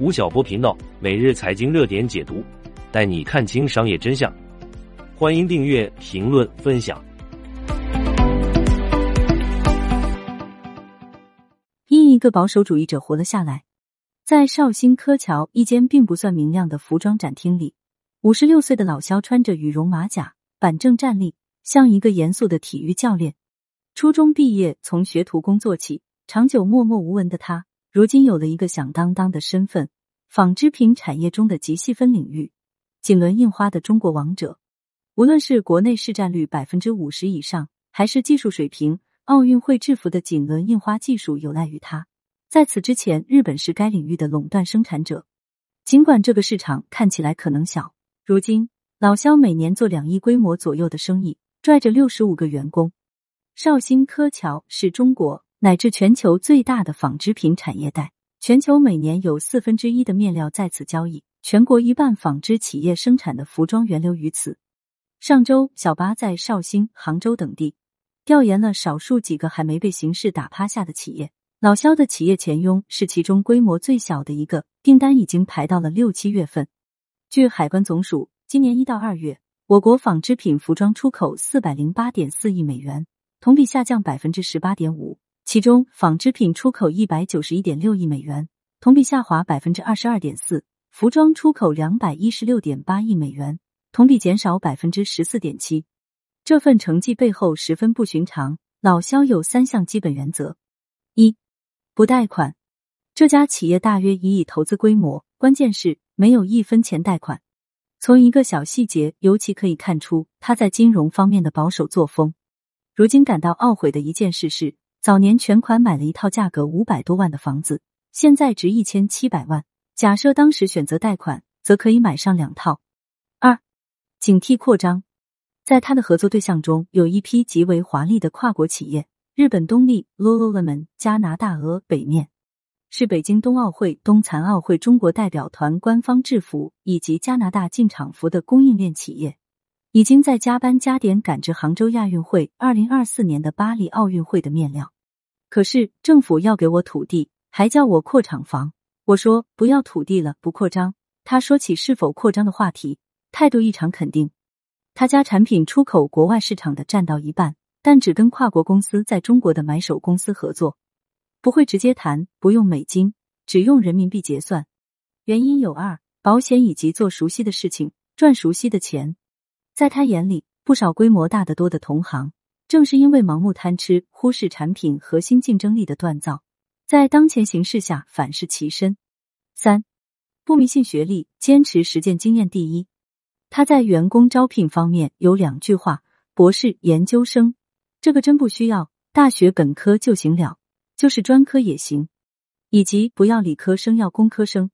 吴晓波频道每日财经热点解读，带你看清商业真相。欢迎订阅、评论、分享。因一个保守主义者活了下来，在绍兴柯桥一间并不算明亮的服装展厅里，五十六岁的老肖穿着羽绒马甲，板正站立，像一个严肃的体育教练。初中毕业，从学徒工做起，长久默默无闻的他，如今有了一个响当当的身份——纺织品产业中的极细分领域，锦纶印花的中国王者。无论是国内市占率百分之五十以上，还是技术水平，奥运会制服的锦纶印花技术有赖于他。在此之前，日本是该领域的垄断生产者。尽管这个市场看起来可能小，如今老肖每年做两亿规模左右的生意，拽着六十五个员工。绍兴柯桥是中国乃至全球最大的纺织品产业带，全球每年有四分之一的面料在此交易，全国一半纺织企业生产的服装源流于此。上周，小巴在绍兴、杭州等地调研了少数几个还没被形势打趴下的企业，老肖的企业前拥是其中规模最小的一个，订单已经排到了六七月份。据海关总署，今年一到二月，我国纺织品服装出口四百零八点四亿美元。同比下降百分之十八点五，其中纺织品出口一百九十一点六亿美元，同比下滑百分之二十二点四；服装出口两百一十六点八亿美元，同比减少百分之十四点七。这份成绩背后十分不寻常。老肖有三项基本原则：一、不贷款。这家企业大约一亿投资规模，关键是没有一分钱贷款。从一个小细节尤其可以看出他在金融方面的保守作风。如今感到懊悔的一件事是，早年全款买了一套价格五百多万的房子，现在值一千七百万。假设当时选择贷款，则可以买上两套。二，警惕扩张，在他的合作对象中有一批极为华丽的跨国企业，日本东丽、Lululemon、加拿大鹅、北面，是北京冬奥会、冬残奥会中国代表团官方制服以及加拿大进场服的供应链企业。已经在加班加点赶制杭州亚运会、二零二四年的巴黎奥运会的面料。可是政府要给我土地，还叫我扩厂房。我说不要土地了，不扩张。他说起是否扩张的话题，态度异常肯定。他家产品出口国外市场的占到一半，但只跟跨国公司在中国的买手公司合作，不会直接谈，不用美金，只用人民币结算。原因有二：保险以及做熟悉的事情，赚熟悉的钱。在他眼里，不少规模大得多的同行，正是因为盲目贪吃，忽视产品核心竞争力的锻造，在当前形势下反噬其身。三，不迷信学历，坚持实践经验第一。他在员工招聘方面有两句话：博士研究生这个真不需要，大学本科就行了，就是专科也行；以及不要理科生，要工科生，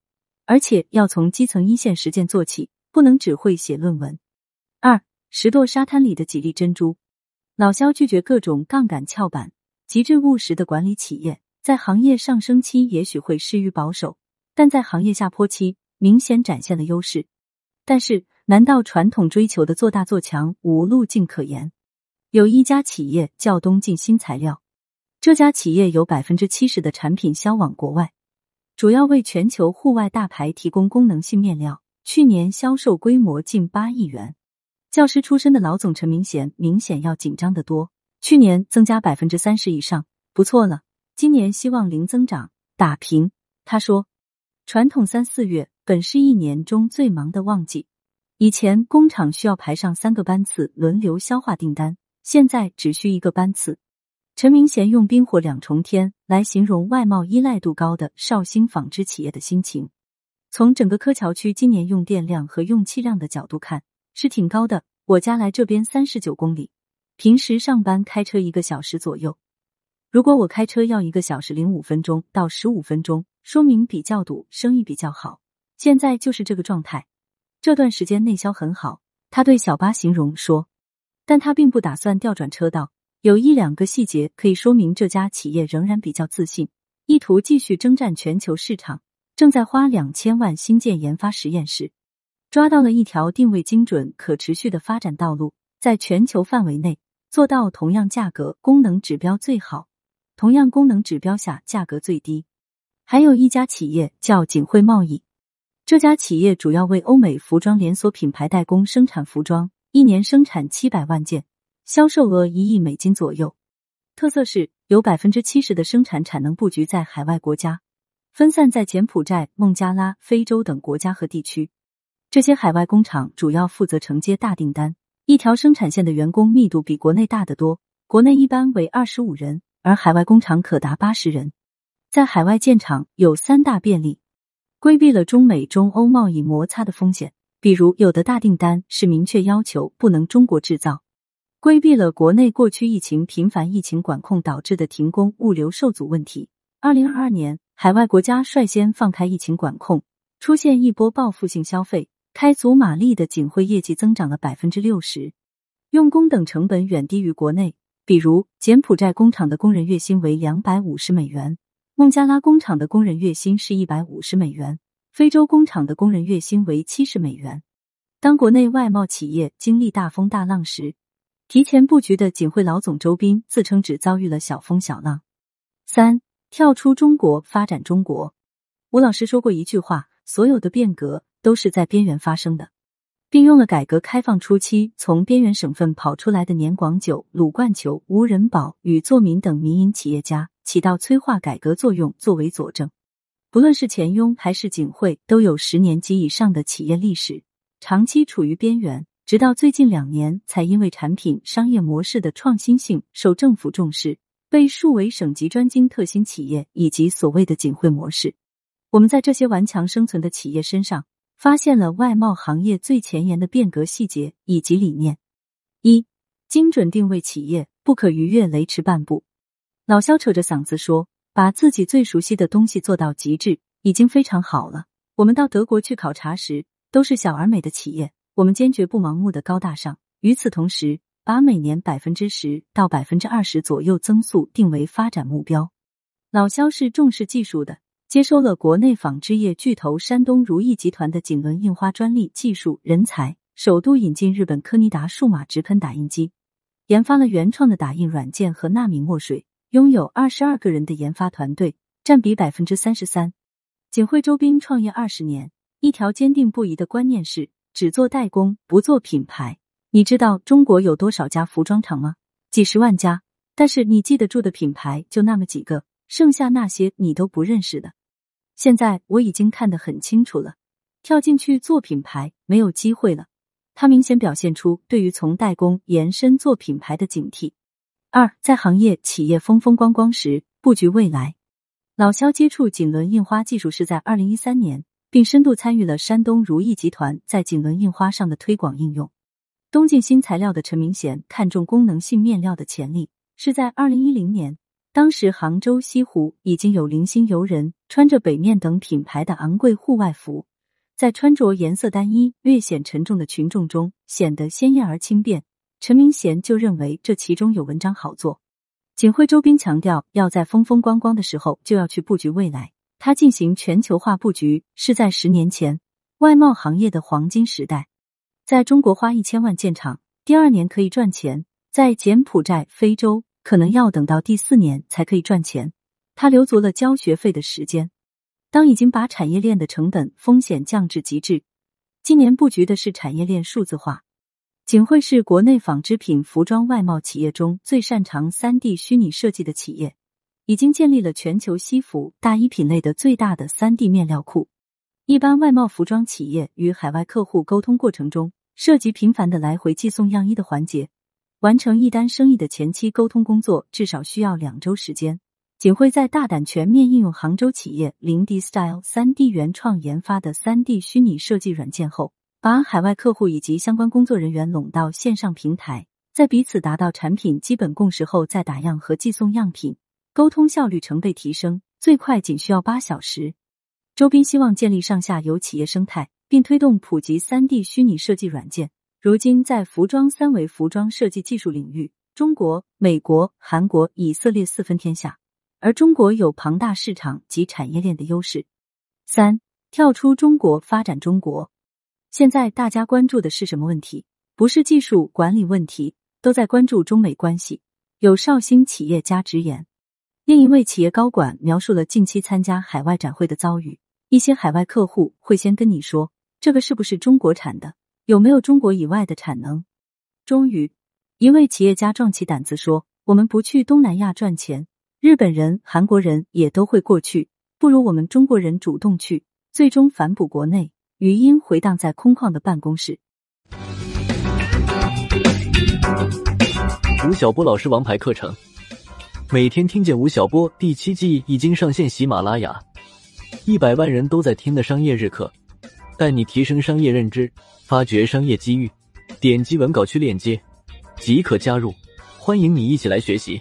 而且要从基层一线实践做起，不能只会写论文。二石垛沙滩里的几粒珍珠，老肖拒绝各种杠杆翘板，极致务实的管理企业，在行业上升期也许会失于保守，但在行业下坡期明显展现了优势。但是，难道传统追求的做大做强无路径可言？有一家企业叫东进新材料，这家企业有百分之七十的产品销往国外，主要为全球户外大牌提供功能性面料，去年销售规模近八亿元。教师出身的老总陈明贤明显要紧张的多，去年增加百分之三十以上，不错了。今年希望零增长打平。他说，传统三四月本是一年中最忙的旺季，以前工厂需要排上三个班次轮流消化订单，现在只需一个班次。陈明贤用冰火两重天来形容外贸依赖度高的绍兴纺织企业的心情。从整个柯桥区今年用电量和用气量的角度看。是挺高的。我家来这边三十九公里，平时上班开车一个小时左右。如果我开车要一个小时零五分钟到十五分钟，说明比较堵，生意比较好。现在就是这个状态。这段时间内销很好，他对小巴形容说，但他并不打算调转车道。有一两个细节可以说明这家企业仍然比较自信，意图继续征战全球市场，正在花两千万新建研发实验室。抓到了一条定位精准、可持续的发展道路，在全球范围内做到同样价格、功能指标最好，同样功能指标下价格最低。还有一家企业叫锦汇贸易，这家企业主要为欧美服装连锁品牌代工生产服装，一年生产七百万件，销售额一亿美金左右。特色是有百分之七十的生产产能布局在海外国家，分散在柬埔寨、孟加拉、非洲等国家和地区。这些海外工厂主要负责承接大订单，一条生产线的员工密度比国内大得多，国内一般为二十五人，而海外工厂可达八十人。在海外建厂有三大便利，规避了中美中欧贸易摩擦的风险。比如，有的大订单是明确要求不能中国制造，规避了国内过去疫情频繁、疫情管控导致的停工、物流受阻问题。二零二二年，海外国家率先放开疫情管控，出现一波报复性消费，开足马力的锦汇业绩增长了百分之六十，用工等成本远低于国内。比如，柬埔寨工厂的工人月薪为两百五十美元。孟加拉工厂的工人月薪是一百五十美元，非洲工厂的工人月薪为七十美元。当国内外贸企业经历大风大浪时，提前布局的锦汇老总周斌自称只遭遇了小风小浪。三跳出中国发展中国，吴老师说过一句话：所有的变革都是在边缘发生的，并用了改革开放初期从边缘省份跑出来的年广久、鲁冠球、吴仁宝与作民等民营企业家。起到催化改革作用作为佐证，不论是钱雍还是景汇，都有十年及以上的企业历史，长期处于边缘，直到最近两年才因为产品商业模式的创新性受政府重视，被数为省级专精特新企业以及所谓的景汇模式。我们在这些顽强生存的企业身上，发现了外贸行业最前沿的变革细节以及理念：一、精准定位企业，不可逾越雷池半步。老肖扯着嗓子说：“把自己最熟悉的东西做到极致，已经非常好了。我们到德国去考察时，都是小而美的企业，我们坚决不盲目的高大上。与此同时，把每年百分之十到百分之二十左右增速定为发展目标。老肖是重视技术的，接收了国内纺织业巨头山东如意集团的锦纶印花专利技术人才，首度引进日本科尼达数码直喷打印机，研发了原创的打印软件和纳米墨水。”拥有二十二个人的研发团队，占比百分之三十三。锦汇周斌创业二十年，一条坚定不移的观念是只做代工，不做品牌。你知道中国有多少家服装厂吗？几十万家，但是你记得住的品牌就那么几个，剩下那些你都不认识的。现在我已经看得很清楚了，跳进去做品牌没有机会了。他明显表现出对于从代工延伸做品牌的警惕。二，在行业企业风风光光时布局未来。老肖接触锦纶印花技术是在二零一三年，并深度参与了山东如意集团在锦纶印花上的推广应用。东晋新材料的陈明贤看中功能性面料的潜力，是在二零一零年。当时杭州西湖已经有零星游人穿着北面等品牌的昂贵户外服，在穿着颜色单一、略显沉重的群众中显得鲜艳而轻便。陈明贤就认为这其中有文章好做。锦汇周斌强调，要在风风光光的时候就要去布局未来。他进行全球化布局是在十年前外贸行业的黄金时代，在中国花一千万建厂，第二年可以赚钱；在柬埔寨、非洲可能要等到第四年才可以赚钱。他留足了交学费的时间。当已经把产业链的成本风险降至极致，今年布局的是产业链数字化。锦汇是国内纺织品服装外贸企业中最擅长三 D 虚拟设计的企业，已经建立了全球西服、大衣品类的最大的三 D 面料库。一般外贸服装企业与海外客户沟通过程中，涉及频繁的来回寄送样衣的环节，完成一单生意的前期沟通工作至少需要两周时间。仅会在大胆全面应用杭州企业零 D Style 三 D 原创研发的三 D 虚拟设计软件后。把海外客户以及相关工作人员拢到线上平台，在彼此达到产品基本共识后再打样和寄送样品，沟通效率成倍提升，最快仅需要八小时。周斌希望建立上下游企业生态，并推动普及三 D 虚拟设计软件。如今，在服装三维服装设计技术领域，中国、美国、韩国、以色列四分天下，而中国有庞大市场及产业链的优势。三，跳出中国发展中国。现在大家关注的是什么问题？不是技术管理问题，都在关注中美关系。有绍兴企业家直言，另一位企业高管描述了近期参加海外展会的遭遇：一些海外客户会先跟你说，这个是不是中国产的，有没有中国以外的产能。终于，一位企业家壮起胆子说：“我们不去东南亚赚钱，日本人、韩国人也都会过去，不如我们中国人主动去。”最终反哺国内。语音回荡在空旷的办公室。吴晓波老师王牌课程，每天听见吴晓波第七季已经上线喜马拉雅，一百万人都在听的商业日课，带你提升商业认知，发掘商业机遇。点击文稿区链接即可加入，欢迎你一起来学习。